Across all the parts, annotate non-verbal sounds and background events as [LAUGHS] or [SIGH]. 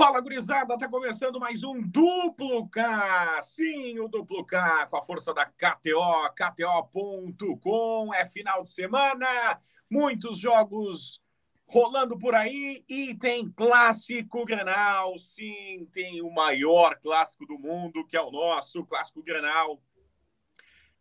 Fala, gurizada, tá começando mais um Duplo K. Sim, o Duplo K, com a força da KTO, KTO.com. É final de semana, muitos jogos rolando por aí e tem clássico Granal. Sim, tem o maior clássico do mundo, que é o nosso clássico Granal.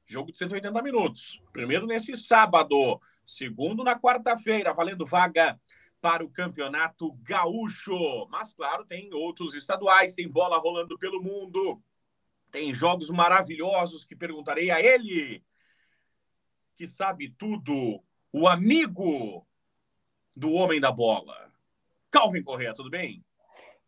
Jogo de 180 minutos. Primeiro nesse sábado, segundo na quarta-feira, valendo vaga para o Campeonato Gaúcho. Mas, claro, tem outros estaduais, tem bola rolando pelo mundo, tem jogos maravilhosos que perguntarei a ele, que sabe tudo, o amigo do homem da bola. Calvin Correa, tudo bem?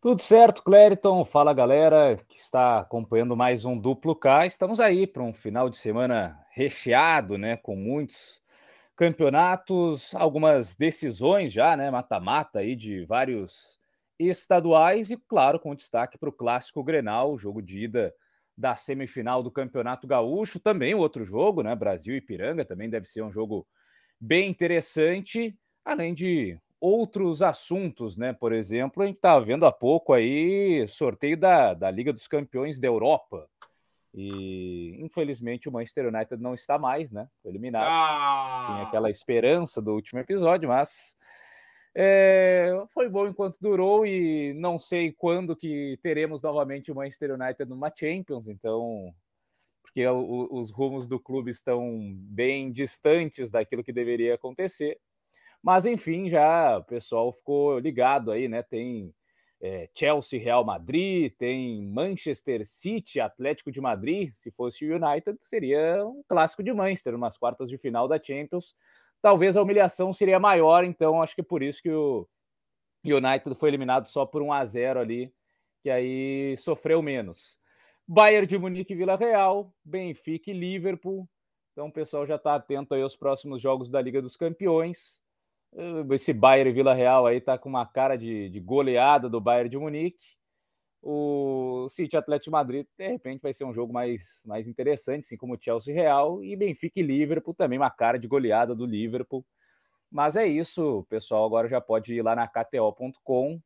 Tudo certo, Clériton. Fala, galera que está acompanhando mais um Duplo K. Estamos aí para um final de semana recheado, né, com muitos campeonatos, algumas decisões já, né? Mata-mata aí de vários estaduais e, claro, com destaque para o clássico Grenal, jogo de ida da semifinal do Campeonato Gaúcho, também outro jogo, né? Brasil e Piranga também deve ser um jogo bem interessante, além de outros assuntos, né? Por exemplo, a gente estava vendo há pouco aí sorteio da, da Liga dos Campeões da Europa. E infelizmente o Manchester United não está mais, né? Foi eliminado. Ah! Tinha aquela esperança do último episódio, mas é, foi bom enquanto durou e não sei quando que teremos novamente o Manchester United numa Champions, então porque o, os rumos do clube estão bem distantes daquilo que deveria acontecer. Mas enfim, já o pessoal ficou ligado aí, né? Tem é, Chelsea, Real Madrid, tem Manchester City, Atlético de Madrid. Se fosse o United, seria um clássico de Manchester, umas quartas de final da Champions. Talvez a humilhação seria maior, então acho que é por isso que o United foi eliminado só por 1 a 0 ali, que aí sofreu menos. Bayern de Munique e Vila Real, Benfica e Liverpool. Então o pessoal já está atento aí aos próximos jogos da Liga dos Campeões. Esse Bayern e Vila Real aí tá com uma cara de, de goleada do Bayern de Munique. O City Atlético Madrid, de repente, vai ser um jogo mais, mais interessante, assim como o Chelsea Real. E Benfica e Liverpool também, uma cara de goleada do Liverpool. Mas é isso, pessoal agora já pode ir lá na KTO.com,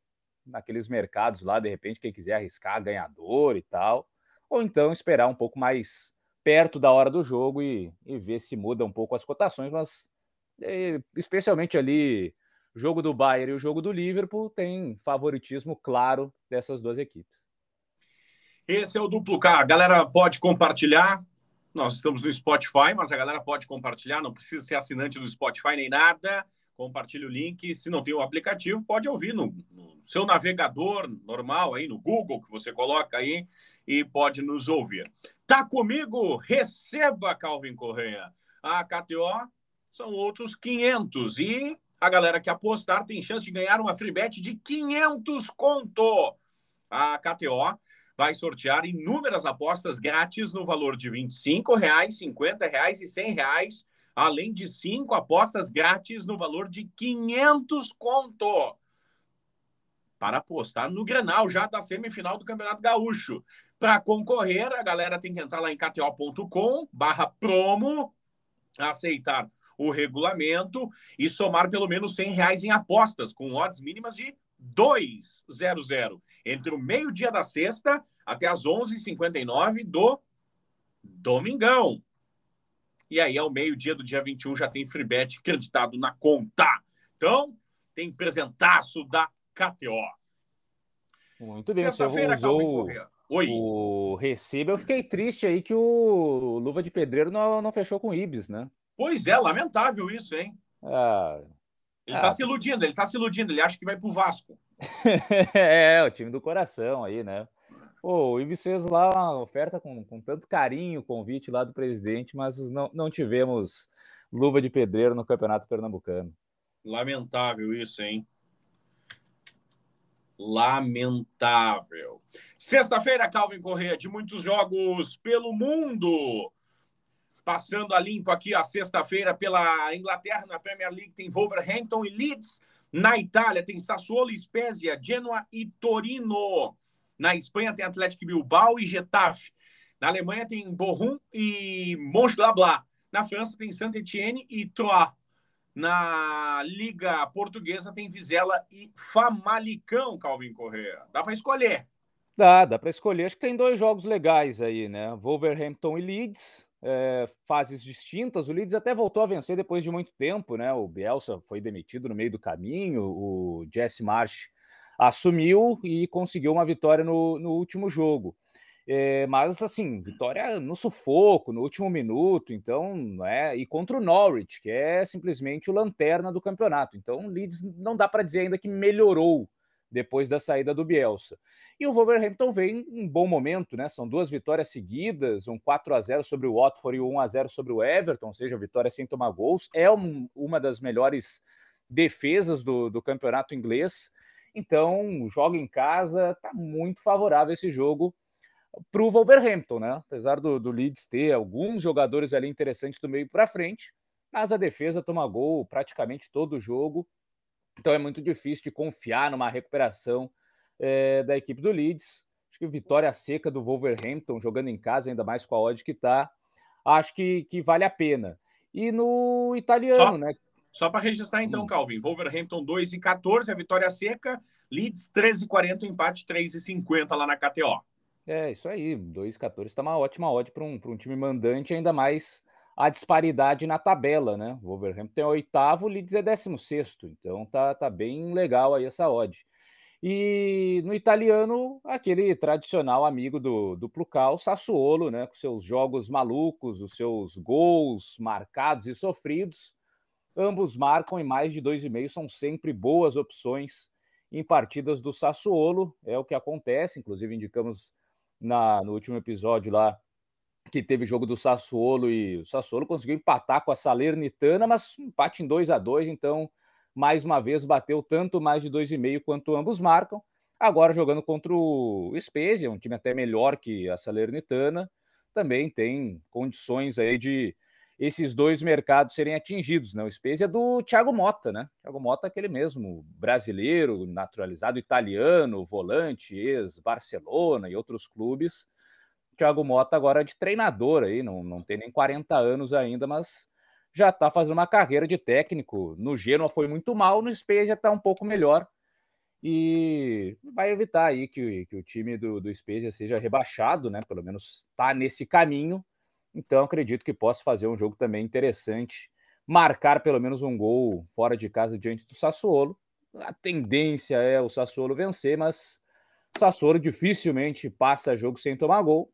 naqueles mercados lá, de repente, quem quiser arriscar ganhador e tal. Ou então esperar um pouco mais perto da hora do jogo e, e ver se muda um pouco as cotações, mas especialmente ali jogo do Bayern e o jogo do Liverpool tem favoritismo claro dessas duas equipes. Esse é o duplo K. A galera pode compartilhar. Nós estamos no Spotify, mas a galera pode compartilhar, não precisa ser assinante do Spotify nem nada. Compartilhe o link. Se não tem o aplicativo, pode ouvir no, no seu navegador normal aí, no Google, que você coloca aí e pode nos ouvir. Tá comigo? Receba, Calvin Correia. A KTO são outros 500. E a galera que apostar tem chance de ganhar uma free bet de 500 conto. A KTO vai sortear inúmeras apostas grátis no valor de R$ 25, 50 reais e 100 reais, além de cinco apostas grátis no valor de 500 conto. Para apostar no Grenal, já da semifinal do Campeonato Gaúcho. Para concorrer, a galera tem que entrar lá em kto.com barra promo, aceitar o regulamento e somar pelo menos 100 reais em apostas, com odds mínimas de 2,00 entre o meio-dia da sexta até as 11h59 do domingão. E aí, ao meio-dia do dia 21, já tem free bet acreditado na conta. Então, tem presentaço da KTO. Muito bem, você usou Oi. o recibo. Eu fiquei triste aí que o Luva de Pedreiro não, não fechou com o Ibis, né? Pois é, lamentável isso, hein? Ah, ele está ah, se iludindo, ele está se iludindo, ele acha que vai para o Vasco. [LAUGHS] é, o time do coração aí, né? Pô, o Ibis fez lá uma oferta com, com tanto carinho, convite lá do presidente, mas não, não tivemos luva de pedreiro no Campeonato Pernambucano. Lamentável isso, hein? Lamentável. Sexta-feira, Calvin Correia, de muitos jogos pelo mundo. Passando a limpo aqui a sexta-feira pela Inglaterra, na Premier League tem Wolverhampton e Leeds. Na Itália tem Sassuolo, Spezia, Genoa e Torino. Na Espanha tem Atlético Bilbao e Getafe. Na Alemanha tem Bochum e Mönchengladbach. Na França tem Saint-Etienne e Troyes. Na Liga Portuguesa tem Vizela e Famalicão, Calvin Correa. Dá para escolher. Dá, dá para escolher. Acho que tem dois jogos legais aí, né? Wolverhampton e Leeds, é, fases distintas. O Leeds até voltou a vencer depois de muito tempo, né? O Bielsa foi demitido no meio do caminho, o Jesse Marsh assumiu e conseguiu uma vitória no, no último jogo. É, mas assim, vitória no sufoco, no último minuto, então, é, e contra o Norwich, que é simplesmente o lanterna do campeonato. Então, o Leeds não dá para dizer ainda que melhorou depois da saída do Bielsa. E o Wolverhampton vem em um bom momento, né? São duas vitórias seguidas, um 4 a 0 sobre o Watford e um 1 a 0 sobre o Everton, ou seja, vitória sem tomar gols. É um, uma das melhores defesas do, do campeonato inglês. Então, joga em casa, tá muito favorável esse jogo para o Wolverhampton, né? Apesar do, do Leeds ter alguns jogadores ali interessantes do meio para frente, mas a defesa toma gol praticamente todo jogo. Então é muito difícil de confiar numa recuperação é, da equipe do Leeds. Acho que vitória seca do Wolverhampton, jogando em casa, ainda mais com a odd que está, acho que, que vale a pena. E no italiano, só, né? Só para registrar então, hum. Calvin, Wolverhampton 2 e 14, a vitória seca, Leeds 13 e 40, empate 3 e 50 lá na KTO. É, isso aí. 2,14 está uma ótima odd para um, um time mandante, ainda mais a disparidade na tabela, né? O Wolverhampton é oitavo, o Leeds é décimo sexto. Então tá, tá bem legal aí essa odd. E no italiano, aquele tradicional amigo do, do Plucal, Sassuolo, né? Com seus jogos malucos, os seus gols marcados e sofridos. Ambos marcam em mais de 2,5, são sempre boas opções em partidas do Sassuolo. É o que acontece, inclusive indicamos na, no último episódio lá, que teve jogo do Sassuolo e o Sassuolo conseguiu empatar com a Salernitana, mas empate em 2 a 2 então mais uma vez bateu tanto mais de 2,5 quanto ambos marcam. Agora jogando contra o Spezia, um time até melhor que a Salernitana, também tem condições aí de esses dois mercados serem atingidos, né? O Spezia é do Thiago Mota, né? Thiago Mota é aquele mesmo brasileiro, naturalizado italiano, volante, ex-Barcelona e outros clubes. Thiago Mota agora é de treinador aí, não, não tem nem 40 anos ainda, mas já está fazendo uma carreira de técnico. No Genoa foi muito mal, no Spezia está um pouco melhor e vai evitar aí que, que o time do, do Spezia seja rebaixado, né? Pelo menos está nesse caminho. Então acredito que possa fazer um jogo também interessante, marcar pelo menos um gol fora de casa diante do Sassuolo. A tendência é o Sassuolo vencer, mas o Sassuolo dificilmente passa jogo sem tomar gol.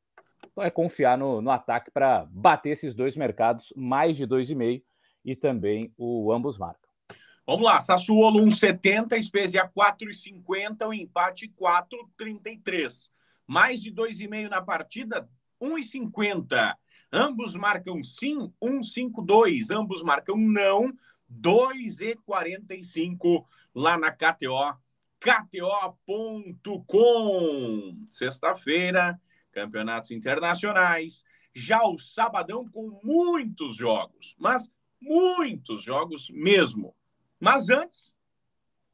É confiar no, no ataque para bater esses dois mercados, mais de 2,5 e também o ambos marcam. Vamos lá, Sassuolo 1,70, Spezia 4,50, o empate 4,33. Mais de 2,5 na partida, 1,50. Ambos marcam sim, 1,52. Ambos marcam não, 2,45 lá na KTO. KTO.com. Sexta-feira, campeonatos internacionais. Já o sabadão com muitos jogos, mas muitos jogos mesmo. Mas antes,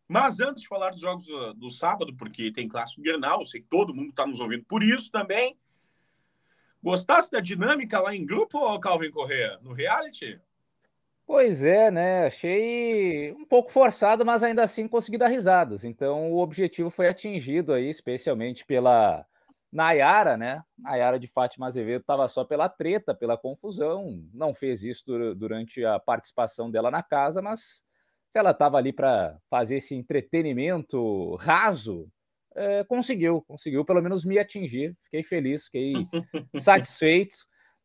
mas antes de falar dos jogos do, do sábado, porque tem clássico Grenal, sei que todo mundo está nos ouvindo por isso também. Gostasse da dinâmica lá em grupo, Calvin Correa, no reality? Pois é, né? Achei um pouco forçado, mas ainda assim consegui dar risadas. Então o objetivo foi atingido aí, especialmente pela Nayara, né? Nayara de Fátima Azevedo estava só pela treta, pela confusão, não fez isso durante a participação dela na casa, mas se ela estava ali para fazer esse entretenimento raso, é, conseguiu, conseguiu pelo menos me atingir. Fiquei feliz, fiquei [LAUGHS] satisfeito.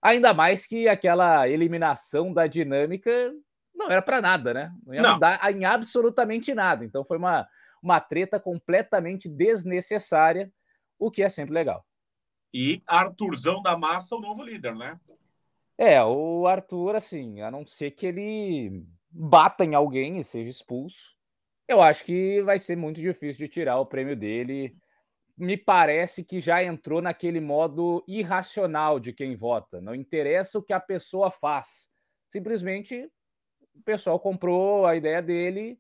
Ainda mais que aquela eliminação da dinâmica não era para nada, né? Não ia não. mudar em absolutamente nada. Então foi uma, uma treta completamente desnecessária o que é sempre legal. E Arthurzão da Massa, o novo líder, né? É, o Arthur, assim, a não ser que ele bata em alguém e seja expulso, eu acho que vai ser muito difícil de tirar o prêmio dele. Me parece que já entrou naquele modo irracional de quem vota. Não interessa o que a pessoa faz. Simplesmente o pessoal comprou a ideia dele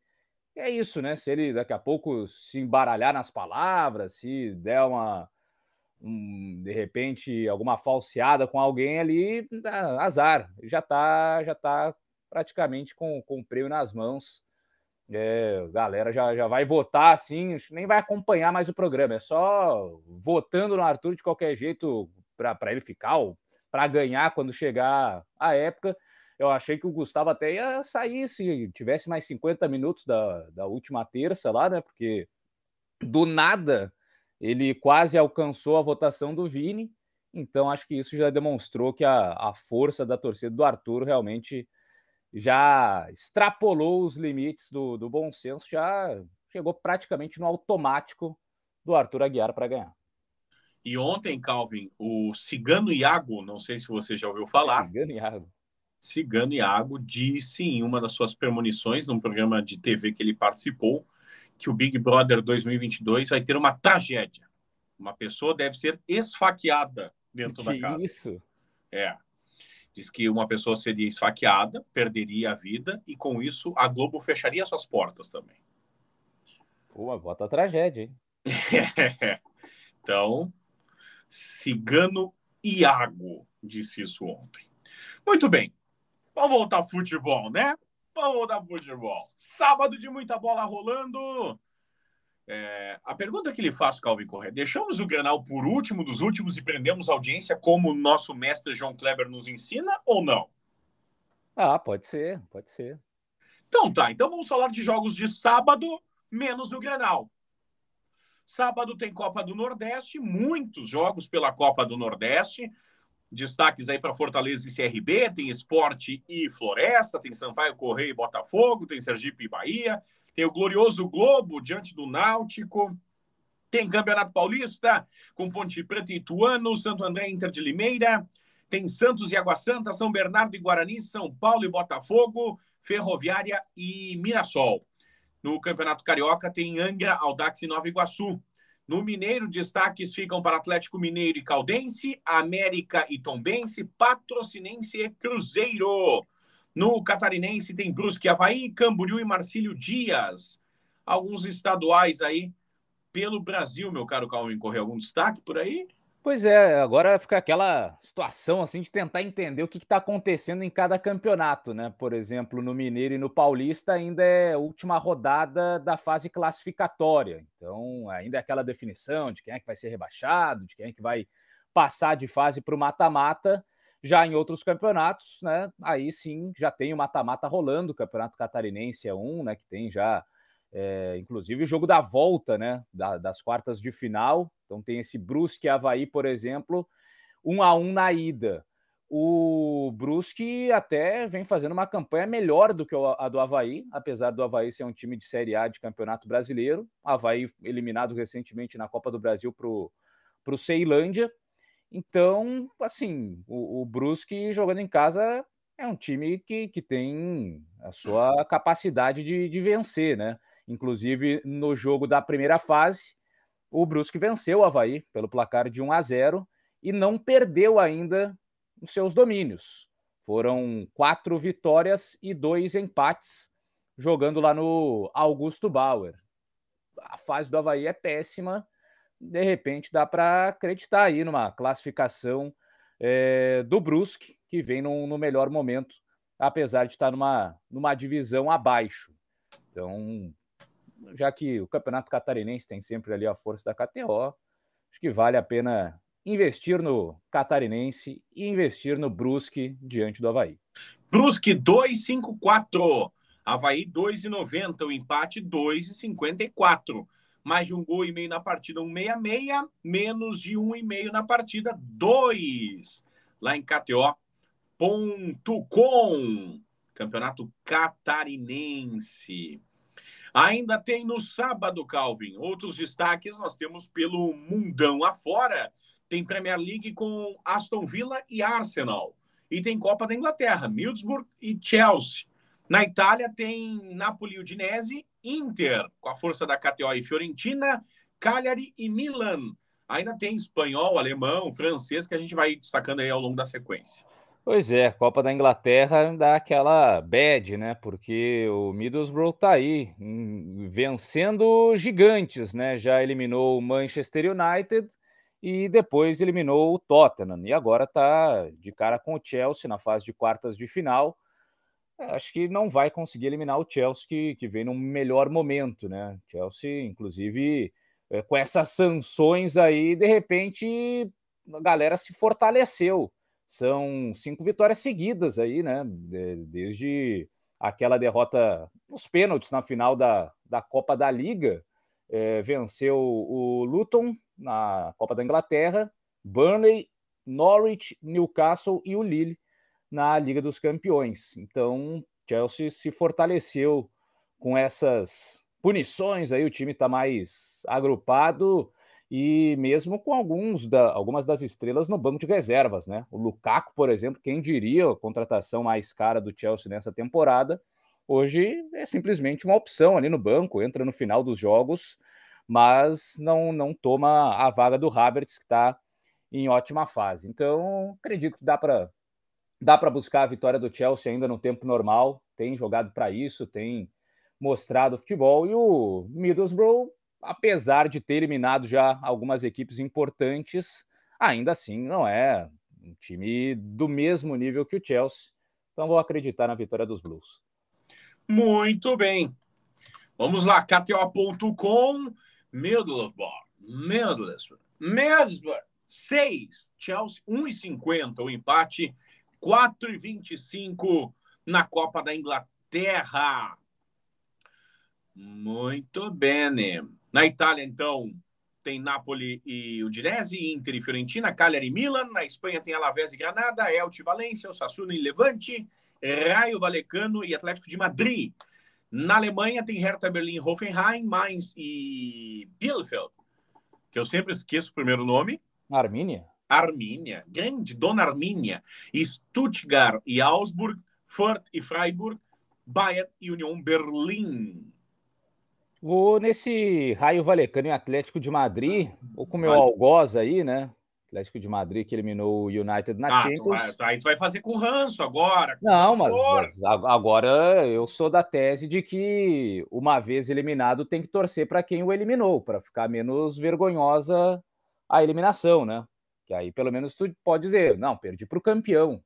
é isso, né? Se ele daqui a pouco se embaralhar nas palavras, se der uma, um, de repente, alguma falseada com alguém ali, azar. Já tá, já tá praticamente com, com o prêmio nas mãos. É, galera já, já vai votar assim, nem vai acompanhar mais o programa, é só votando no Arthur de qualquer jeito para ele ficar ou para ganhar quando chegar a época. Eu achei que o Gustavo até ia sair se tivesse mais 50 minutos da, da última terça lá, né? Porque do nada ele quase alcançou a votação do Vini. Então acho que isso já demonstrou que a, a força da torcida do Arthur realmente já extrapolou os limites do, do bom senso, já chegou praticamente no automático do Arthur Aguiar para ganhar. E ontem, Calvin, o Cigano Iago, não sei se você já ouviu falar. Cigano Iago. Cigano Iago disse em uma das suas premonições, num programa de TV que ele participou, que o Big Brother 2022 vai ter uma tragédia. Uma pessoa deve ser esfaqueada dentro que da casa. Isso. É. Diz que uma pessoa seria esfaqueada, perderia a vida e com isso a Globo fecharia suas portas também. Pô, bota a tragédia, hein? [LAUGHS] então, Cigano Iago disse isso ontem. Muito bem. Vamos voltar ao futebol, né? Vamos voltar ao futebol. Sábado de muita bola rolando. É, a pergunta que lhe faço, Calvin Corrêa, deixamos o Granal por último dos últimos e prendemos a audiência como o nosso mestre João Kleber nos ensina ou não? Ah, pode ser, pode ser. Então tá, então vamos falar de jogos de sábado menos o Granal. Sábado tem Copa do Nordeste, muitos jogos pela Copa do Nordeste. Destaques aí para Fortaleza e CRB, tem Esporte e Floresta, tem Sampaio Correia e Botafogo, tem Sergipe e Bahia, tem o glorioso Globo diante do Náutico, tem Campeonato Paulista com Ponte Preta e Ituano, Santo André Inter de Limeira, tem Santos e Água Santa, São Bernardo e Guarani, São Paulo e Botafogo, Ferroviária e Mirassol. No Campeonato Carioca tem Angra, Aldax e Nova Iguaçu. No Mineiro, destaques ficam para Atlético Mineiro e Caldense, América e Tombense, Patrocinense e Cruzeiro. No Catarinense tem Brusque Havaí, Camboriú e Marcílio Dias. Alguns estaduais aí pelo Brasil, meu caro Calvin Correia. Algum destaque por aí? Pois é, agora fica aquela situação assim de tentar entender o que está acontecendo em cada campeonato, né? Por exemplo, no Mineiro e no Paulista ainda é a última rodada da fase classificatória. Então, ainda é aquela definição de quem é que vai ser rebaixado, de quem é que vai passar de fase para o mata-mata. Já em outros campeonatos, né? Aí sim já tem o mata-mata rolando, o Campeonato Catarinense é um, né? Que tem já é, inclusive o jogo da volta, né? Da, das quartas de final. Então tem esse Brusque Havaí, por exemplo, um a um na ida. O Brusque até vem fazendo uma campanha melhor do que a do Havaí, apesar do Havaí ser um time de Série A de Campeonato Brasileiro. Havaí eliminado recentemente na Copa do Brasil para o Ceilândia. Então, assim, o, o Brusque jogando em casa é um time que, que tem a sua capacidade de, de vencer, né? Inclusive, no jogo da primeira fase, o Brusque venceu o Havaí pelo placar de 1 a 0 e não perdeu ainda os seus domínios. Foram quatro vitórias e dois empates jogando lá no Augusto Bauer. A fase do Havaí é péssima, de repente dá para acreditar aí numa classificação é, do Brusque, que vem no, no melhor momento, apesar de estar numa, numa divisão abaixo. Então, já que o Campeonato Catarinense tem sempre ali a força da KTO, acho que vale a pena investir no Catarinense e investir no Brusque diante do Havaí. Brusque 2,54. Havaí 2,90. O empate 2,54. Mais de um gol e meio na partida, 1,66. Menos de um e meio na partida, 2. Lá em KTO.com. Campeonato Catarinense. Ainda tem no sábado, Calvin, outros destaques nós temos pelo mundão afora. Tem Premier League com Aston Villa e Arsenal. E tem Copa da Inglaterra, Middlesbrough e Chelsea. Na Itália tem Napoli Udinese, Inter, com a força da KTO e Fiorentina, Cagliari e Milan. Ainda tem espanhol, alemão, francês, que a gente vai destacando aí ao longo da sequência. Pois é, Copa da Inglaterra dá aquela bad, né? Porque o Middlesbrough tá aí hum, vencendo gigantes, né? Já eliminou o Manchester United e depois eliminou o Tottenham e agora tá de cara com o Chelsea na fase de quartas de final. acho que não vai conseguir eliminar o Chelsea, que, que vem num melhor momento, né? Chelsea, inclusive, é, com essas sanções aí, de repente, a galera se fortaleceu. São cinco vitórias seguidas aí, né? Desde aquela derrota nos pênaltis na final da, da Copa da Liga. É, venceu o Luton na Copa da Inglaterra, Burnley, Norwich, Newcastle e o Lille na Liga dos Campeões. Então, Chelsea se fortaleceu com essas punições aí, o time está mais agrupado e mesmo com alguns da, algumas das estrelas no banco de reservas, né? O Lukaku, por exemplo, quem diria a contratação mais cara do Chelsea nessa temporada, hoje é simplesmente uma opção ali no banco, entra no final dos jogos, mas não, não toma a vaga do Havertz, que está em ótima fase. Então, acredito que dá para dá para buscar a vitória do Chelsea ainda no tempo normal, tem jogado para isso, tem mostrado futebol e o Middlesbrough, apesar de ter eliminado já algumas equipes importantes, ainda assim não é um time do mesmo nível que o Chelsea. Então vou acreditar na vitória dos Blues. Muito bem. Vamos lá, KTO.com, Middlesbrough, Middlesbrough, Middlesbrough, 6, Chelsea 1,50 o empate 4,25 na Copa da Inglaterra. Muito bem. Na Itália, então, tem Napoli e Udinese, Inter e Fiorentina, Cagliari e Milan. Na Espanha tem Alavés e Granada, Elche e Valência, Osasuna e Levante, Raio Valecano e Atlético de Madrid. Na Alemanha tem Hertha Berlim, Hoffenheim, Mainz e Bielefeld, que eu sempre esqueço o primeiro nome. Armínia. Armínia, grande Dona Armínia, Stuttgart e Augsburg, Fürth e Freiburg, Bayern e União Berlim. Vou nesse Raio Valecano e Atlético de Madrid, ou com o meu vale. algoz aí, né? Atlético de Madrid que eliminou o United na ah, Champions. Tu vai, aí tu vai fazer com ranço agora. Não, mas, mas, agora eu sou da tese de que uma vez eliminado tem que torcer para quem o eliminou, para ficar menos vergonhosa a eliminação, né? Que aí pelo menos tu pode dizer, não, perdi para o campeão.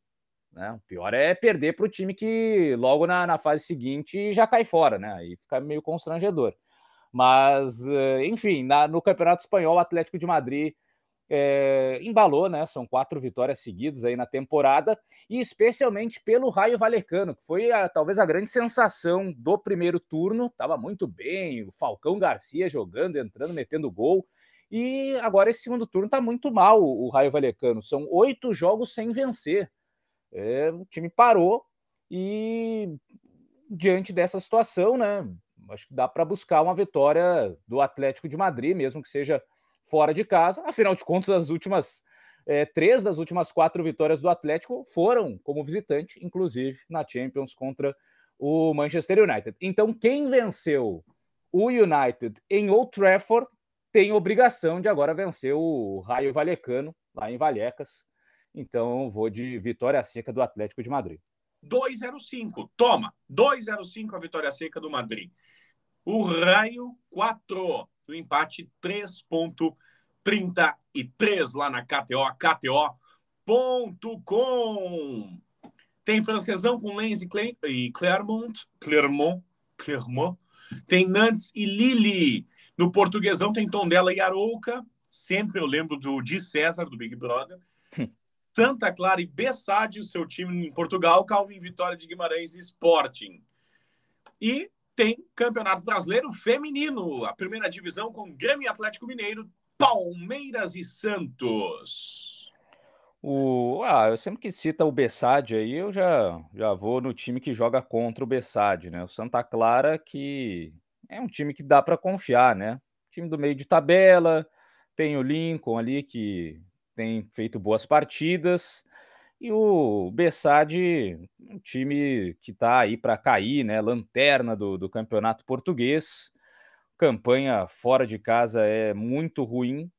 Né? O pior é perder para o time que logo na, na fase seguinte já cai fora, né? Aí fica meio constrangedor. Mas, eh, enfim, na, no Campeonato Espanhol, o Atlético de Madrid é, embalou, né? São quatro vitórias seguidas aí na temporada, e especialmente pelo Raio Valecano, que foi a, talvez a grande sensação do primeiro turno. Estava muito bem, o Falcão Garcia jogando, entrando, metendo gol. E agora esse segundo turno está muito mal o Raio Valecano. São oito jogos sem vencer. É, o time parou e diante dessa situação, né? Acho que dá para buscar uma vitória do Atlético de Madrid, mesmo que seja fora de casa. Afinal de contas, as últimas é, três das últimas quatro vitórias do Atlético foram como visitante, inclusive na Champions contra o Manchester United. Então, quem venceu o United em Old Trafford tem obrigação de agora vencer o Raio Valecano, lá em Vallecas. Então, vou de vitória seca do Atlético de Madrid. 2,05. Toma, 2,05 a vitória seca do Madrid. O Raio, 4. O empate, 3,33 lá na KTO, KTO.com. Tem francesão com Lens e Clermont, Clermont, Clermont. Tem Nantes e Lille. No portuguesão tem Tondela e Arouca. Sempre eu lembro do Di César, do Big Brother. Hum. Santa Clara e Bessade, o seu time em Portugal. Calvin Vitória de Guimarães e Sporting. E tem Campeonato Brasileiro Feminino. A primeira divisão com Grêmio Atlético Mineiro, Palmeiras e Santos. O, ah, eu sempre que cita o Bessade aí, eu já, já vou no time que joga contra o Bessade, né? O Santa Clara que é um time que dá para confiar, né? Time do meio de tabela, tem o Lincoln ali que tem feito boas partidas. E o Bessade, um time que está aí para cair, né? Lanterna do, do campeonato português. Campanha fora de casa é muito ruim.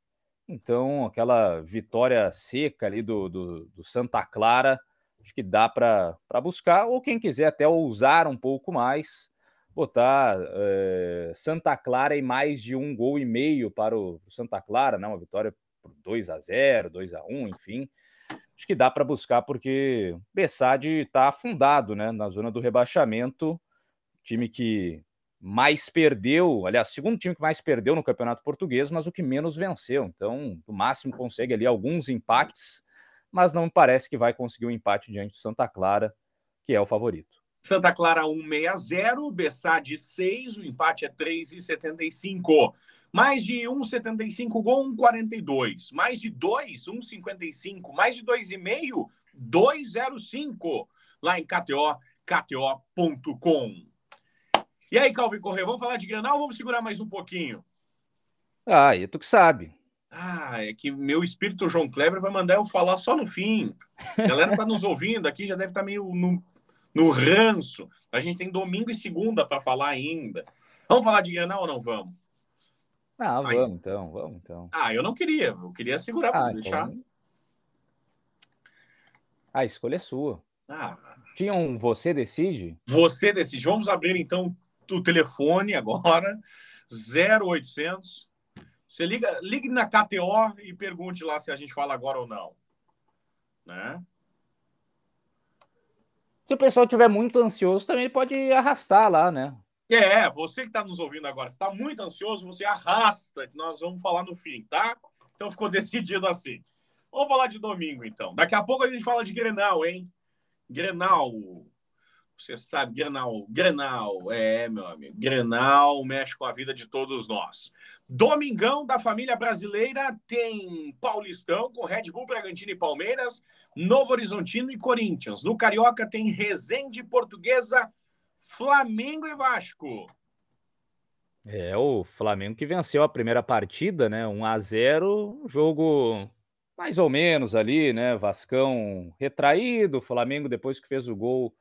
Então, aquela vitória seca ali do, do, do Santa Clara, acho que dá para buscar. Ou quem quiser até ousar um pouco mais, botar é, Santa Clara em mais de um gol e meio para o Santa Clara, né? Uma vitória por 2 a 0 2 a 1 enfim. Acho que dá para buscar, porque Bessade está afundado né, na zona do rebaixamento, time que mais perdeu, aliás, segundo time que mais perdeu no Campeonato Português, mas o que menos venceu. Então, no máximo consegue ali alguns empates, mas não parece que vai conseguir um empate diante do Santa Clara, que é o favorito. Santa Clara 1,60, Bessade 6, o empate é 3,75. Mais de 1,75 gol, 1,42. Mais de 2, 1,55. Mais de 2,5, 2,05. Lá em KTO, KTO.com. E aí, Calvin Correia, vamos falar de Granal ou vamos segurar mais um pouquinho? Ah, e tu que sabe. Ah, é que meu espírito João Kleber vai mandar eu falar só no fim. A galera tá nos ouvindo aqui, já deve estar tá meio no, no ranço. A gente tem domingo e segunda para falar ainda. Vamos falar de Granal ou não vamos? Não, vamos Aí. então, vamos então. Ah, eu não queria, eu queria segurar para ah, deixar. Então... A escolha é sua. Ah. Tinha um você decide? Você decide. Vamos abrir então o telefone agora, 0800. Você liga, ligue na KTO e pergunte lá se a gente fala agora ou não. Né? Se o pessoal estiver muito ansioso, também pode arrastar lá, né? É, você que está nos ouvindo agora, está muito ansioso, você arrasta, que nós vamos falar no fim, tá? Então ficou [LAUGHS] decidido assim. Vamos falar de domingo, então. Daqui a pouco a gente fala de Grenal, hein? Grenal, você sabe, Grenal, Grenal, é, meu amigo, Grenal mexe com a vida de todos nós. Domingão da família brasileira tem Paulistão com Red Bull, Bragantino e Palmeiras, Novo Horizontino e Corinthians. No Carioca tem Resende, Portuguesa, Flamengo e Vasco. É, o Flamengo que venceu a primeira partida, né? 1 a 0, jogo mais ou menos ali, né? Vascão retraído, Flamengo depois que fez o gol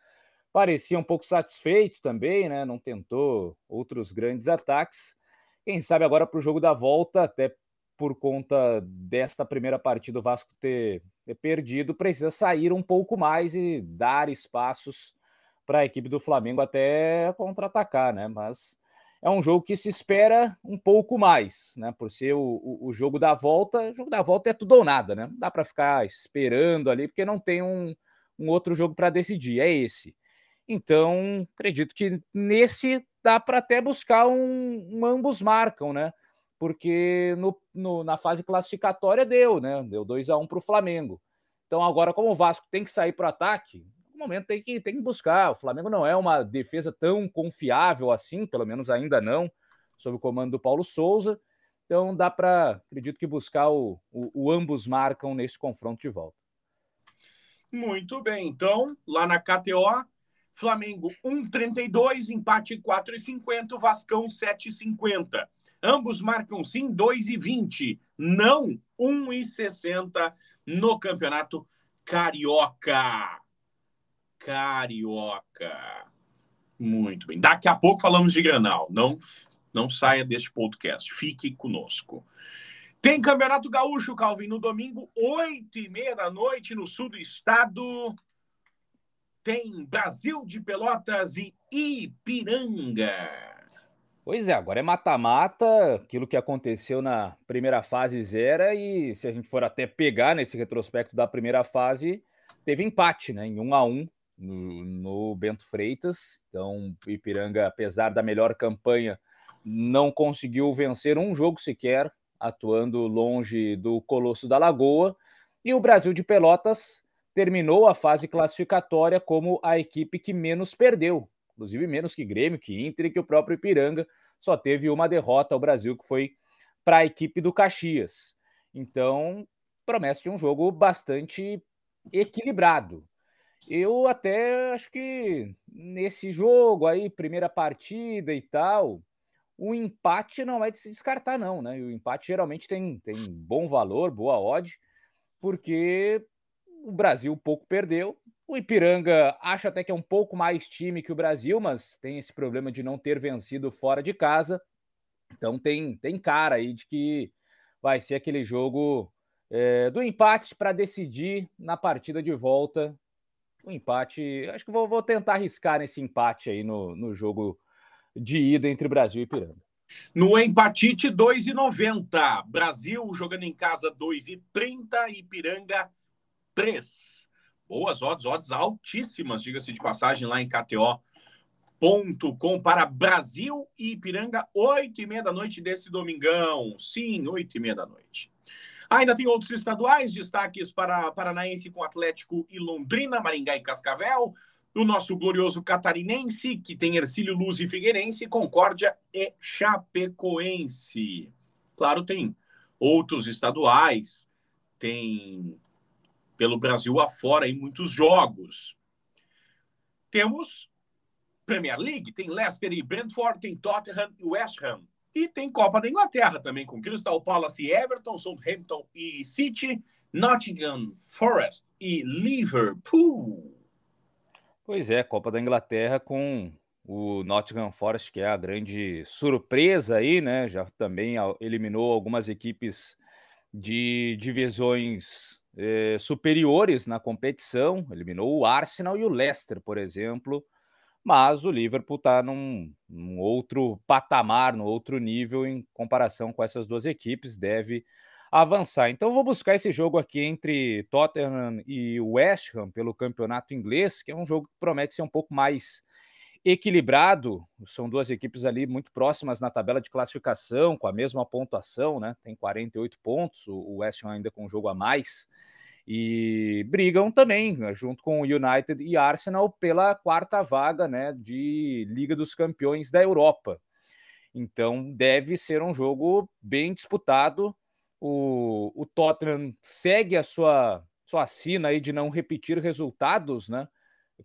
parecia um pouco satisfeito também, né? Não tentou outros grandes ataques. Quem sabe agora para o jogo da volta, até por conta desta primeira partida o Vasco ter, ter perdido, precisa sair um pouco mais e dar espaços para a equipe do Flamengo até contra-atacar, né? Mas é um jogo que se espera um pouco mais, né? Por ser o, o, o jogo da volta, o jogo da volta é tudo ou nada, né? Não dá para ficar esperando ali, porque não tem um, um outro jogo para decidir, é esse. Então, acredito que nesse dá para até buscar um, um, ambos marcam, né? Porque no, no, na fase classificatória deu, né? Deu 2 a 1 um para o Flamengo. Então, agora, como o Vasco tem que sair para o ataque, momento tem que, tem que buscar. O Flamengo não é uma defesa tão confiável assim, pelo menos ainda não, sob o comando do Paulo Souza. Então, dá para, acredito que, buscar o, o, o ambos marcam nesse confronto de volta. Muito bem. Então, lá na KTO, Flamengo 1,32, empate 4,50, Vascão 7,50. Ambos marcam sim 2,20, não 1,60 no Campeonato Carioca. Carioca. Muito bem. Daqui a pouco falamos de Granal. Não, não saia deste podcast. Fique conosco. Tem Campeonato Gaúcho, Calvin, no domingo, 8 e meia da noite, no sul do estado tem Brasil de Pelotas e Ipiranga. Pois é, agora é mata-mata, aquilo que aconteceu na primeira fase zero, e se a gente for até pegar nesse retrospecto da primeira fase, teve empate, né, em um a um no, no Bento Freitas. Então, Ipiranga, apesar da melhor campanha, não conseguiu vencer um jogo sequer, atuando longe do Colosso da Lagoa. E o Brasil de Pelotas terminou a fase classificatória como a equipe que menos perdeu, inclusive menos que Grêmio, que Inter e que o próprio Ipiranga. Só teve uma derrota ao Brasil, que foi para a equipe do Caxias. Então, promete de um jogo bastante equilibrado. Eu até acho que nesse jogo aí, primeira partida e tal, o empate não é de se descartar, não, né? o empate geralmente tem, tem bom valor, boa odd, porque o Brasil pouco perdeu. O Ipiranga acha até que é um pouco mais time que o Brasil, mas tem esse problema de não ter vencido fora de casa. Então tem, tem cara aí de que vai ser aquele jogo é, do empate para decidir na partida de volta. O empate, acho que vou, vou tentar arriscar nesse empate aí no, no jogo de ida entre Brasil e Ipiranga. No empatite, 2,90. Brasil jogando em casa 2,30. Ipiranga 3. Boas odds, odds altíssimas, diga-se de passagem, lá em KTO.com para Brasil e Ipiranga, 8 e meia da noite desse domingão. Sim, 8 e meia da noite. Ainda tem outros estaduais, destaques para Paranaense com Atlético e Londrina, Maringá e Cascavel, o nosso glorioso catarinense, que tem Ercílio Luz e Figueirense, Concórdia e Chapecoense. Claro, tem outros estaduais, tem pelo Brasil afora em muitos jogos. Temos Premier League, tem Leicester e Brentford, tem Tottenham e West Ham. E tem Copa da Inglaterra também, com Crystal Palace e Everton, Southampton e City, Nottingham Forest e Liverpool. Pois é, Copa da Inglaterra com o Nottingham Forest, que é a grande surpresa aí, né? Já também eliminou algumas equipes de divisões eh, superiores na competição, eliminou o Arsenal e o Leicester, por exemplo mas o Liverpool está num, num, outro patamar, no outro nível em comparação com essas duas equipes, deve avançar. Então vou buscar esse jogo aqui entre Tottenham e West Ham pelo campeonato inglês, que é um jogo que promete ser um pouco mais equilibrado. São duas equipes ali muito próximas na tabela de classificação, com a mesma pontuação, né? Tem 48 pontos, o West Ham ainda com um jogo a mais e brigam também, né, junto com o United e Arsenal, pela quarta vaga né, de Liga dos Campeões da Europa. Então deve ser um jogo bem disputado. O, o Tottenham segue a sua, sua sina aí de não repetir resultados, né?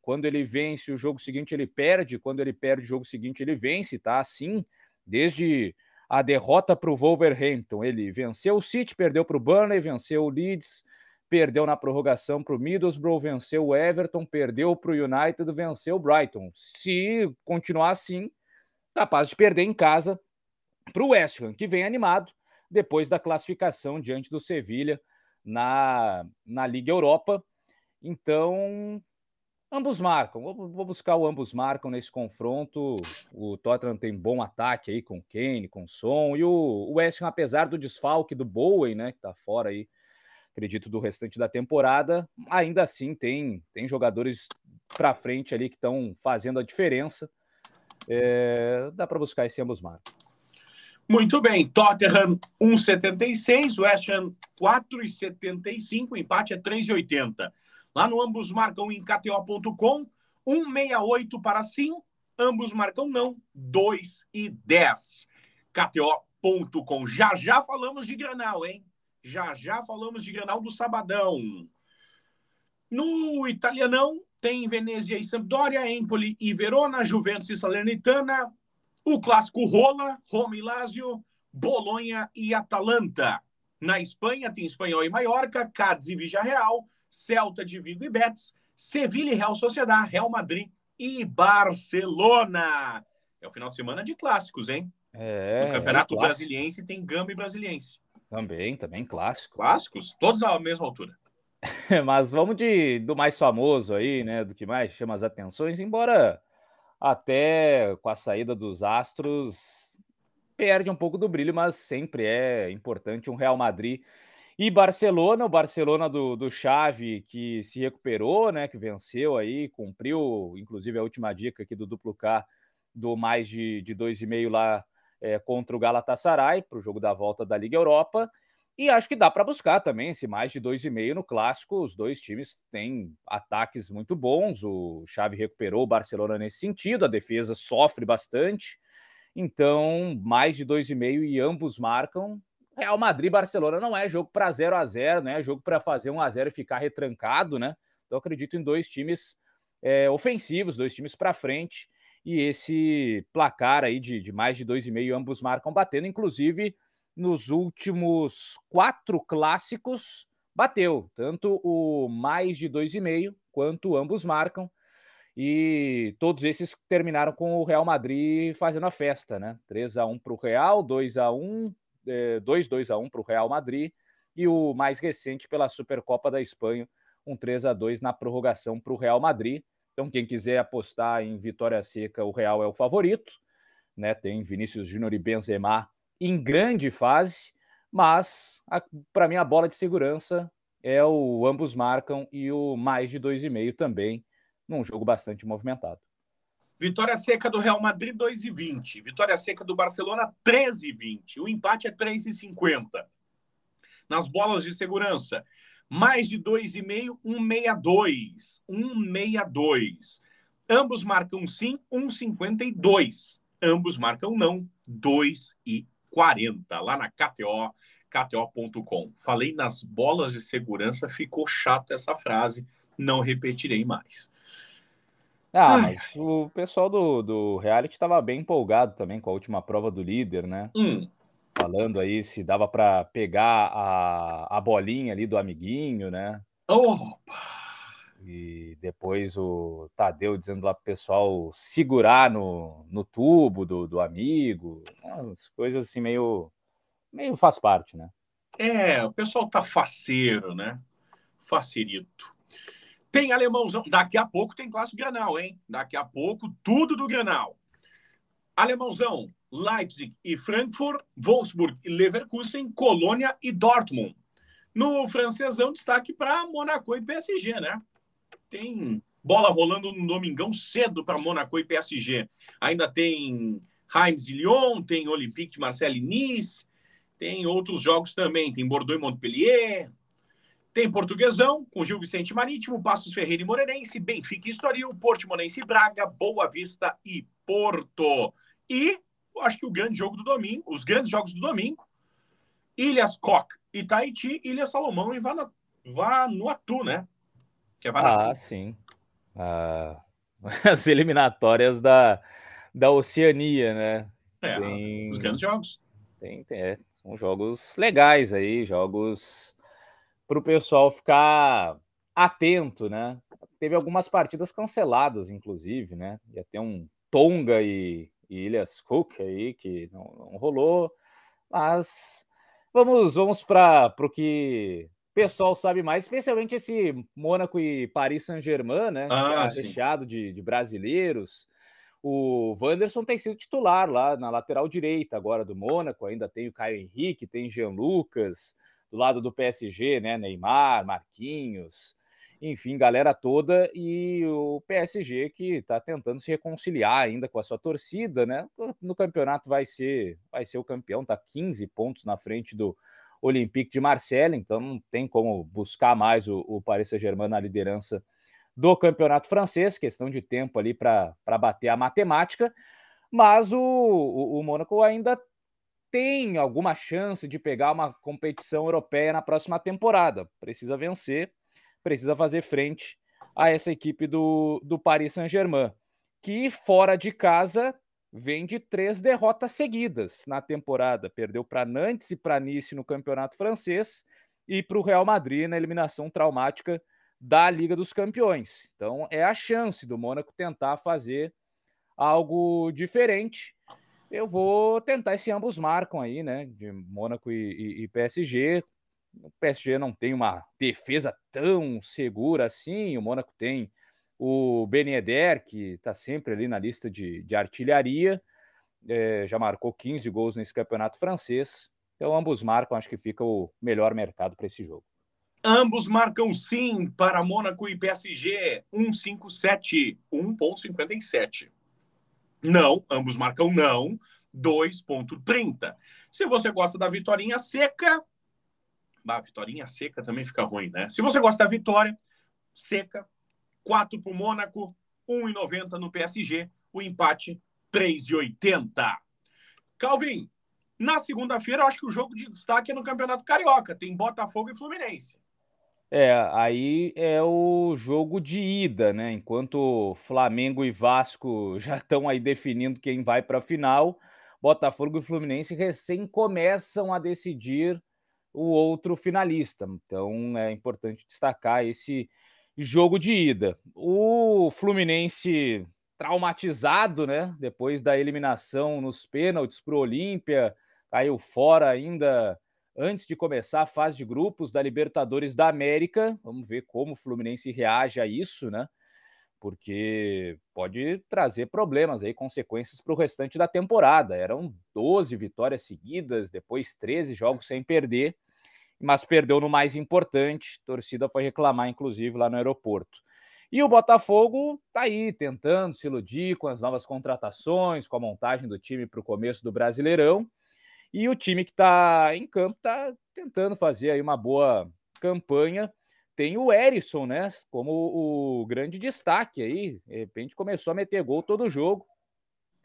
Quando ele vence o jogo seguinte, ele perde. Quando ele perde o jogo seguinte, ele vence, tá? Assim, desde a derrota para o Wolverhampton. Ele venceu o City, perdeu para o Burnley, venceu o Leeds, perdeu na prorrogação para o Middlesbrough, venceu o Everton, perdeu para o United, venceu o Brighton. Se continuar assim, capaz de perder em casa para o West Ham, que vem animado depois da classificação diante do Sevilha na, na Liga Europa. Então, ambos marcam. Vou buscar o ambos marcam nesse confronto. O Tottenham tem bom ataque aí com Kane, com Son. E o West Ham, apesar do desfalque do Bowen, né, que está fora aí acredito, do restante da temporada. Ainda assim, tem, tem jogadores para frente ali que estão fazendo a diferença. É, dá para buscar esse ambos marcos. Muito bem, Tottenham 1,76, West Ham 4,75, empate é 3,80. Lá no ambos marcam em KTO.com, 1,68 para sim, ambos marcam não, 2 e 10. KTO.com. Já já falamos de Granal, hein? Já já falamos de Granal do Sabadão. No italianão, tem Venezia e Sampdoria, Empoli e Verona, Juventus e Salernitana, o clássico Rola, Roma e Lazio, Bolonha e Atalanta. Na Espanha, tem Espanhol e Maiorca, Cádiz e Villarreal, Celta de Vigo e Betis, Sevilha e Real Sociedad, Real Madrid e Barcelona. É o final de semana de clássicos, hein? É, no Campeonato é Brasiliense tem Gama e Brasiliense. Também, também clássico. Clássicos, todos à mesma altura. [LAUGHS] Mas vamos de do mais famoso aí, né? Do que mais chama as atenções, embora até com a saída dos Astros perde um pouco do brilho, mas sempre é importante um Real Madrid e Barcelona, o Barcelona do, do Xavi que se recuperou, né? Que venceu aí, cumpriu, inclusive a última dica aqui do duplo K do mais de, de 2,5 lá é, contra o Galatasaray para o jogo da volta da Liga Europa. E acho que dá para buscar também esse mais de 2,5 no clássico. Os dois times têm ataques muito bons. O Xavi recuperou o Barcelona nesse sentido, a defesa sofre bastante. Então, mais de 2,5 e ambos marcam. Real Madrid Barcelona não é jogo para 0 a 0 né? É jogo para fazer 1 a 0 e ficar retrancado, né? Então, acredito em dois times é, ofensivos, dois times para frente e esse placar aí de, de mais de 2,5, ambos marcam batendo, inclusive nos últimos quatro clássicos bateu, tanto o mais de 2,5 quanto ambos marcam. E todos esses terminaram com o Real Madrid fazendo a festa, né? 3 a 1 para o Real, 2 a 1 2 2 a 1 para o Real Madrid e o mais recente pela Supercopa da Espanha, um 3 a 2 na prorrogação para o Real Madrid. Então, quem quiser apostar em vitória seca, o Real é o favorito. Né? Tem Vinícius Júnior e Benzema em grande fase, mas para mim a bola de segurança é o ambos marcam e o mais de 2,5 também, num jogo bastante movimentado. Vitória seca do Real Madrid 2,20. Vitória seca do Barcelona 13,20. O empate é 3,50. Nas bolas de segurança, mais de 2,5, 1,62. 1,62. Ambos marcam sim, 1,52. Ambos marcam não, 2,40. Lá na KTO, KTO.com. Falei nas bolas de segurança, ficou chato essa frase, não repetirei mais. Ah, mas o pessoal do, do reality estava bem empolgado também com a última prova do líder, né? Hum. Falando aí se dava para pegar a, a bolinha ali do amiguinho, né? Opa! E depois o Tadeu dizendo lá pro pessoal segurar no, no tubo do, do amigo. As coisas assim meio, meio faz parte, né? É, o pessoal tá faceiro, né? Facerito. Tem alemãozão. Daqui a pouco tem clássico Granal, hein? Daqui a pouco, tudo do Granal. Alemãozão, Leipzig e Frankfurt, Wolfsburg e Leverkusen, Colônia e Dortmund. No francesão, destaque para Monaco e PSG, né? Tem bola rolando no domingão cedo para Monaco e PSG. Ainda tem Reims e Lyon, tem Olympique de Marseille e Nice, tem outros jogos também. Tem Bordeaux e Montpellier, tem Portuguesão, com Gil Vicente Marítimo, Passos Ferreira e Moreirense, Benfica e Estoril, Portimonense e Braga, Boa Vista e Porto. E acho que o grande jogo do domingo, os grandes jogos do domingo, Ilhas Coque e Tahiti, Ilha Salomão e Vanuatu, né? Que é Vanuatu. Ah, sim. Ah, [LAUGHS] as eliminatórias da, da Oceania, né? É, tem, os grandes jogos. Tem, tem, é, são jogos legais aí, jogos para o pessoal ficar atento, né? Teve algumas partidas canceladas, inclusive, né? Ia ter um Tonga e Ilhas Cook aí que não, não, rolou, mas vamos vamos para o que o pessoal sabe mais, especialmente esse Mônaco e Paris Saint-Germain, né? Ah, é recheado de, de brasileiros. O Wanderson tem sido titular lá na lateral direita agora do Mônaco, ainda tem o Caio Henrique, tem Jean Lucas, do lado do PSG, né? Neymar, Marquinhos, enfim, galera toda, e o PSG que está tentando se reconciliar ainda com a sua torcida, né? No campeonato vai ser, vai ser o campeão, tá 15 pontos na frente do Olympique de Marseille, então não tem como buscar mais o, o Paris Saint-Germain na liderança do campeonato francês, questão de tempo ali para bater a matemática, mas o, o, o Mônaco ainda tem alguma chance de pegar uma competição europeia na próxima temporada. Precisa vencer, precisa fazer frente a essa equipe do, do Paris Saint-Germain, que fora de casa vem de três derrotas seguidas na temporada. Perdeu para Nantes e para Nice no campeonato francês e para o Real Madrid na eliminação traumática da Liga dos Campeões. Então é a chance do Mônaco tentar fazer algo diferente eu vou tentar esse ambos marcam aí, né? De Mônaco e, e, e, PSG. O PSG não tem uma defesa tão segura assim. O Mônaco tem o Ben Yedder, que está sempre ali na lista de, de artilharia. É, já marcou 15 gols nesse campeonato francês. Então, ambos marcam, acho que fica o melhor mercado para esse jogo. Ambos marcam sim para Mônaco e PSG. 1,57, 1,57. Não, ambos marcam não, 2,30. Se você gosta da vitória seca, a vitória seca também fica ruim, né? Se você gosta da vitória seca, 4 para o Mônaco, 1,90 no PSG, o empate 3,80. Calvin, na segunda-feira acho que o jogo de destaque é no Campeonato Carioca, tem Botafogo e Fluminense. É, aí é o jogo de ida, né? Enquanto Flamengo e Vasco [LAUGHS] já estão aí definindo quem vai para a final, Botafogo e Fluminense recém começam a decidir o outro finalista. Então é importante destacar esse jogo de ida. O Fluminense traumatizado, né? Depois da eliminação nos pênaltis para o Olímpia, caiu fora ainda antes de começar a fase de grupos da Libertadores da América. Vamos ver como o Fluminense reage a isso, né? Porque pode trazer problemas aí, consequências para o restante da temporada. Eram 12 vitórias seguidas, depois 13 jogos sem perder. Mas perdeu no mais importante. A torcida foi reclamar, inclusive, lá no aeroporto. E o Botafogo tá aí tentando se iludir com as novas contratações, com a montagem do time para o começo do Brasileirão. E o time que está em campo está tentando fazer aí uma boa campanha. Tem o Erisson, né? Como o grande destaque aí. De repente começou a meter gol todo jogo.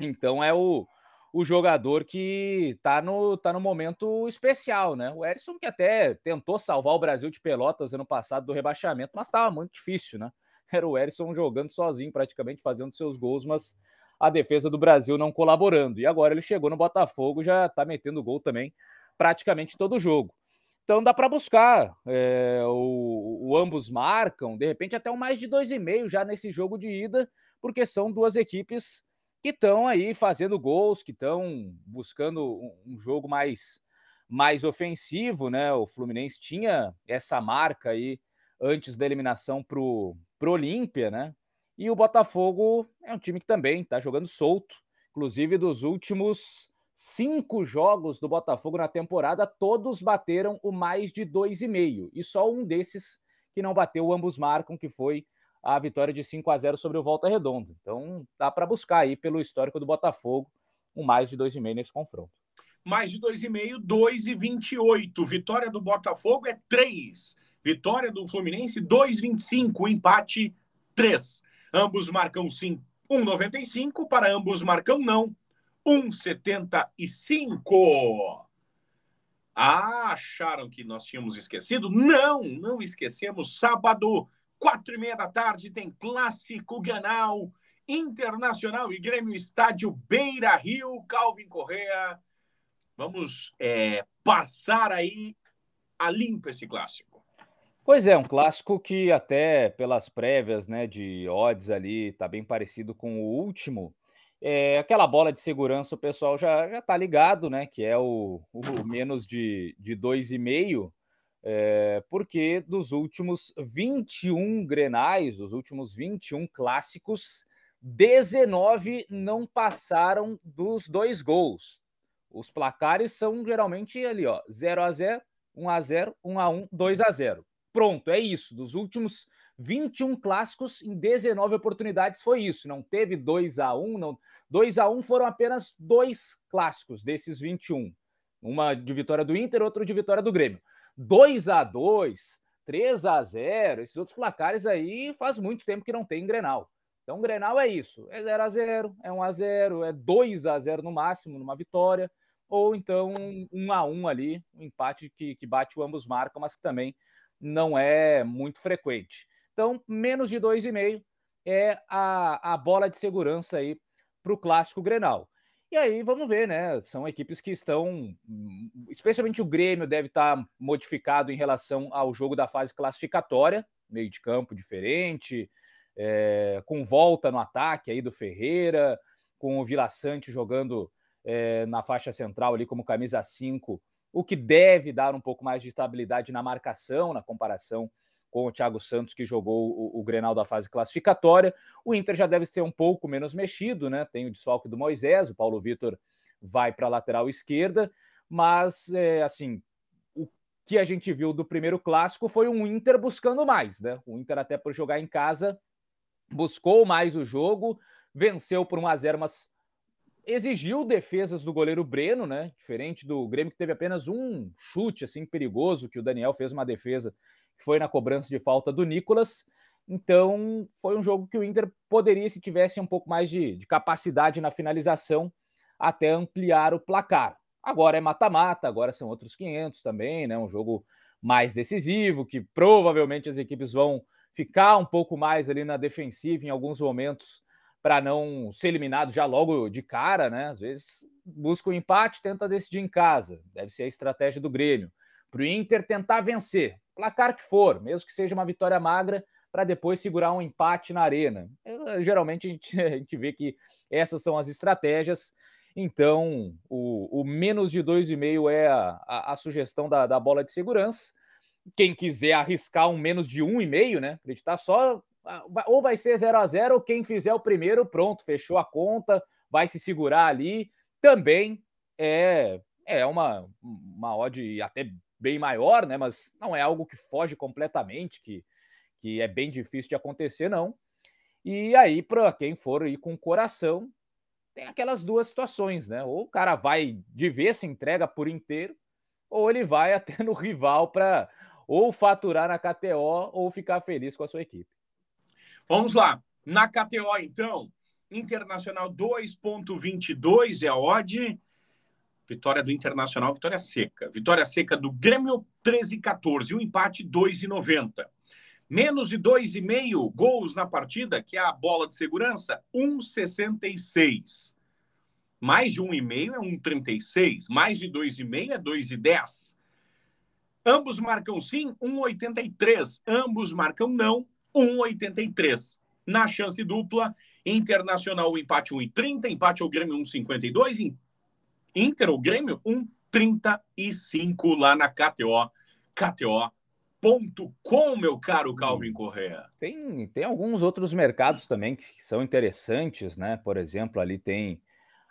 Então é o, o jogador que está no, tá no momento especial, né? O Erisson que até tentou salvar o Brasil de Pelotas ano passado do rebaixamento, mas estava muito difícil, né? [LAUGHS] era o Erisson jogando sozinho, praticamente fazendo seus gols, mas a defesa do Brasil não colaborando. E agora ele chegou no Botafogo, já está metendo gol também praticamente todo jogo. Então dá para buscar. É, o, o, ambos marcam, de repente até um mais de dois e meio já nesse jogo de ida, porque são duas equipes que estão aí fazendo gols, que estão buscando um, jogo mais, mais ofensivo, né? O Fluminense tinha essa marca aí antes da eliminação para o Olímpia, né? E o Botafogo é um time que também está jogando solto. Inclusive, dos últimos cinco jogos do Botafogo na temporada, todos bateram o mais de dois e meio. E só um desses que não bateu, ambos marcam, que foi a vitória de 5 a 0 sobre o Volta Redonda. Então, dá para buscar aí pelo histórico do Botafogo um mais de dois e meio nesse confronto. Mais de dois e meio, 2 e 28. Vitória do Botafogo é 3. Vitória do Fluminense, 2,25. Empate, 3. Ambos marcam sim, 1,95. Para ambos marcam não, 1,75. Ah, acharam que nós tínhamos esquecido? Não, não esquecemos. Sábado, quatro e meia da tarde, tem Clássico Ganal, Internacional e Grêmio Estádio Beira Rio, Calvin Correa. Vamos é, passar aí a limpo esse clássico. Pois é, um clássico que até pelas prévias, né, de odds ali, tá bem parecido com o último. É, aquela bola de segurança o pessoal já, já tá ligado, né, que é o, o menos de, de 2,5, é, porque dos últimos 21 grenais, os últimos 21 clássicos, 19 não passaram dos dois gols. Os placares são geralmente ali, ó, 0 a 0 1 a 0 1 a 1 2 a 0 Pronto, é isso. Dos últimos 21 clássicos, em 19 oportunidades foi isso. Não teve 2 a 1 não. 2 a 1 foram apenas dois clássicos desses 21. Uma de vitória do Inter, outra de vitória do Grêmio. 2 a 2 3 a 0 esses outros placares aí faz muito tempo que não tem Grenal. Então, Grenal é isso: é 0 a 0 é 1 a 0 é 2 a 0 no máximo, numa vitória, ou então 1 a 1 ali, um empate que, que bate o ambos marcam, mas que também não é muito frequente. Então, menos de 2,5 é a, a bola de segurança aí para o clássico Grenal. E aí vamos ver, né? São equipes que estão, especialmente o Grêmio deve estar modificado em relação ao jogo da fase classificatória, meio de campo diferente, é, com volta no ataque aí do Ferreira, com o Vila Sante jogando é, na faixa central ali como camisa 5 o que deve dar um pouco mais de estabilidade na marcação, na comparação com o Thiago Santos, que jogou o, o Grenal da fase classificatória. O Inter já deve ser um pouco menos mexido, né? Tem o desfalque do Moisés, o Paulo Vitor vai para a lateral esquerda, mas, é, assim, o que a gente viu do primeiro clássico foi um Inter buscando mais, né? O Inter, até por jogar em casa, buscou mais o jogo, venceu por 1 a 0 mas exigiu defesas do goleiro Breno, né? Diferente do Grêmio, que teve apenas um chute assim perigoso, que o Daniel fez uma defesa que foi na cobrança de falta do Nicolas. Então, foi um jogo que o Inter poderia, se tivesse um pouco mais de, de capacidade na finalização, até ampliar o placar. Agora é mata-mata, agora são outros 500 também, né? Um jogo mais decisivo, que provavelmente as equipes vão ficar um pouco mais ali na defensiva em alguns momentos para não ser eliminado já logo de cara, né? Às vezes busca o um empate, tenta decidir em casa. Deve ser a estratégia do Grêmio. Para o Inter tentar vencer, placar que for, mesmo que seja uma vitória magra, para depois segurar um empate na arena. É, geralmente a gente, [LAUGHS] a gente vê que essas são as estratégias. Então, o, o menos de 2,5 é a, a, a sugestão da, da bola de segurança. Quem quiser arriscar um menos de 1,5, né? Acreditar só ou vai ser 0 a 0 ou quem fizer o primeiro, pronto, fechou a conta, vai se segurar ali. Também é, é uma, uma odd até bem maior, né? Mas não é algo que foge completamente, que, que é bem difícil de acontecer, não. E aí, para quem for ir com coração, tem aquelas duas situações, né? Ou o cara vai de vez, se entrega por inteiro, ou ele vai [LAUGHS] até no rival para ou faturar na KTO ou ficar feliz com a sua equipe. Vamos lá. Na KTO, então, Internacional 2.22 é a odd. Vitória do Internacional, vitória seca. Vitória seca do Grêmio 13,14. O empate 2,90. Menos de 2,5 gols na partida, que é a bola de segurança, 1,66. Mais de 1,5 é 1,36. Mais de 2,5 é 2,10. Ambos marcam sim, 1,83. Ambos marcam não, 1,83. Na chance dupla, Internacional o empate 1,30, empate ao Grêmio 1,52, Inter ou Grêmio 1,35 lá na KTO. KTO.com, meu caro Calvin Correa. Tem, tem alguns outros mercados também que são interessantes, né? Por exemplo, ali tem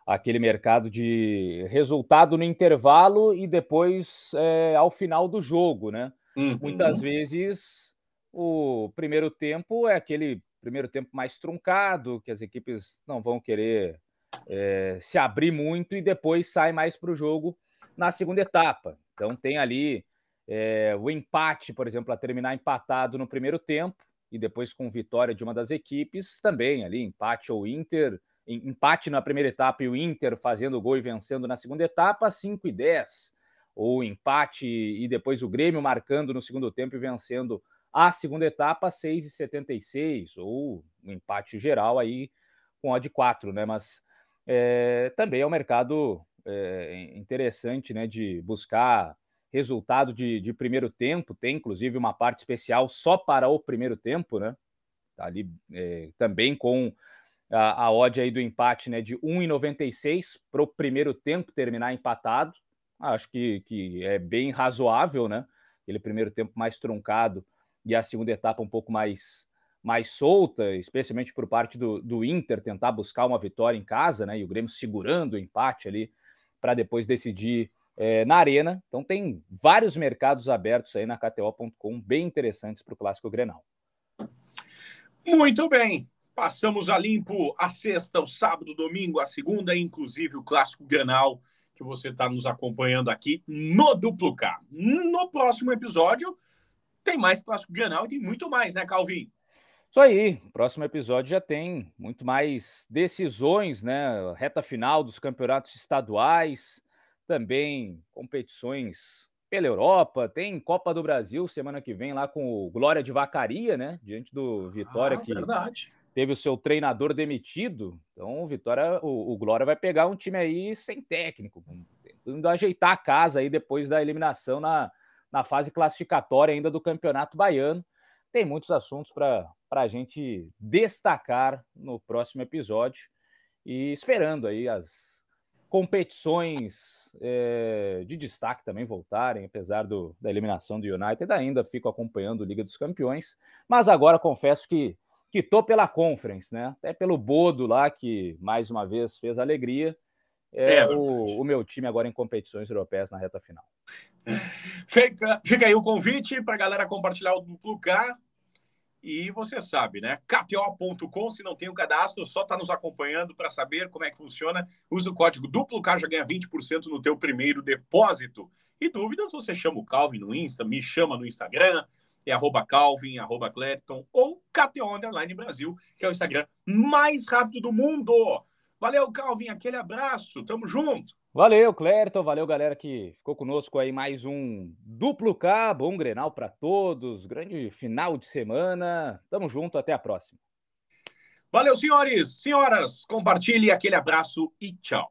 aquele mercado de resultado no intervalo e depois é, ao final do jogo, né? Uhum. Muitas vezes o primeiro tempo é aquele primeiro tempo mais truncado, que as equipes não vão querer é, se abrir muito e depois sai mais para o jogo na segunda etapa. Então tem ali é, o empate, por exemplo, a terminar empatado no primeiro tempo e depois com vitória de uma das equipes também ali empate ou Inter empate na primeira etapa e o Inter fazendo gol e vencendo na segunda etapa, 5 e 10. Ou empate e depois o Grêmio marcando no segundo tempo e vencendo a segunda etapa, 6 e 76. Ou um empate geral aí com a de 4, né? Mas é, também é um mercado é, interessante, né? De buscar resultado de, de primeiro tempo. Tem inclusive uma parte especial só para o primeiro tempo, né? Tá ali é, também com a, a odd aí do empate né, de 1,96 para o primeiro tempo terminar empatado. Acho que, que é bem razoável, né? Aquele primeiro tempo mais truncado e a segunda etapa um pouco mais, mais solta, especialmente por parte do, do Inter tentar buscar uma vitória em casa, né? E o Grêmio segurando o empate ali para depois decidir é, na arena. Então tem vários mercados abertos aí na KTO.com, bem interessantes para o Clássico Grenal. Muito bem. Passamos a limpo a sexta, o sábado, domingo, a segunda, inclusive o clássico Granal, que você está nos acompanhando aqui no Duplo K. No próximo episódio, tem mais clássico Granal e tem muito mais, né, Calvin? Isso aí, próximo episódio já tem muito mais decisões, né? Reta final dos campeonatos estaduais, também competições pela Europa, tem Copa do Brasil semana que vem lá com o Glória de Vacaria, né? Diante do Vitória, ah, que verdade teve o seu treinador demitido. Então, o Vitória, o, o, Glória vai pegar um time aí sem técnico, tentando ajeitar a casa aí depois da eliminação na, na fase classificatória ainda do Campeonato Baiano. Tem muitos assuntos para a gente destacar no próximo episódio e esperando aí as competições é, de destaque também voltarem, apesar do, da eliminação do United, ainda fico acompanhando Liga dos Campeões, mas agora confesso que quitou pela Conference, né? Até pelo Bodo lá, que mais uma vez fez alegria. É, é o, o, meu time agora em competições europeias na reta final. Fica, fica aí o convite para a galera compartilhar o duplo K. E você sabe, né? KTO.com, se não tem o cadastro, só está nos acompanhando para saber como é que funciona. Usa o código duplo K, já ganha 20% no teu primeiro depósito. E dúvidas, você chama o Calvin no Insta, me chama no Instagram, é arroba Calvin, arroba Clepton ou KTO Underline Brasil, que é o Instagram mais rápido do mundo. Valeu, Calvin, aquele abraço, tamo junto. Valeu, Clérton, valeu, galera que ficou conosco aí mais um duplo K, bom Grenal para todos, grande final de semana, tamo junto, até a próxima. Valeu, senhores, senhoras, compartilhe aquele abraço e tchau.